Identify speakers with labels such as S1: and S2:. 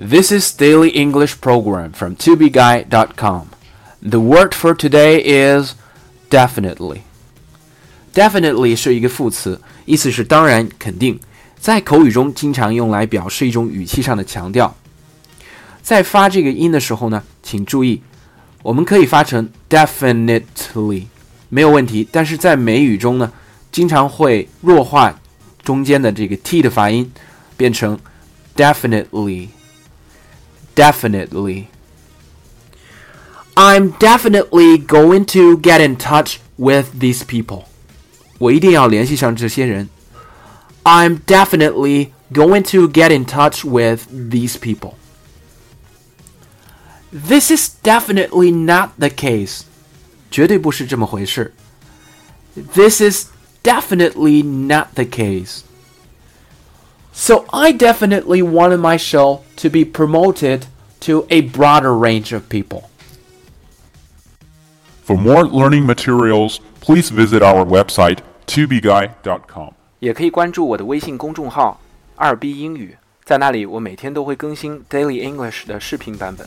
S1: This is Daily English Program from tobeguy.com. The word for today is definitely. Definitely 是一个副词，意思是当然、肯定，在口语中经常用来表示一种语气上的强调。在发这个音的时候呢，请注意，我们可以发成 definitely，没有问题。但是在美语中呢，经常会弱化中间的这个 t 的发音，变成 definitely。 definitely. I'm definitely going to get in touch with these people. 我一定要联系上这些人。I'm definitely going to get in touch with these people. This is definitely not the case. 绝对不是这么回事。This is definitely not the case. So I definitely wanted my show to be promoted to a broader range of people.
S2: For more learning materials, please visit our website tobeguy.com.
S1: 也可以关注我的微信公众号“二 B 英语”，在那里我每天都会更新 Daily English 的视频版本。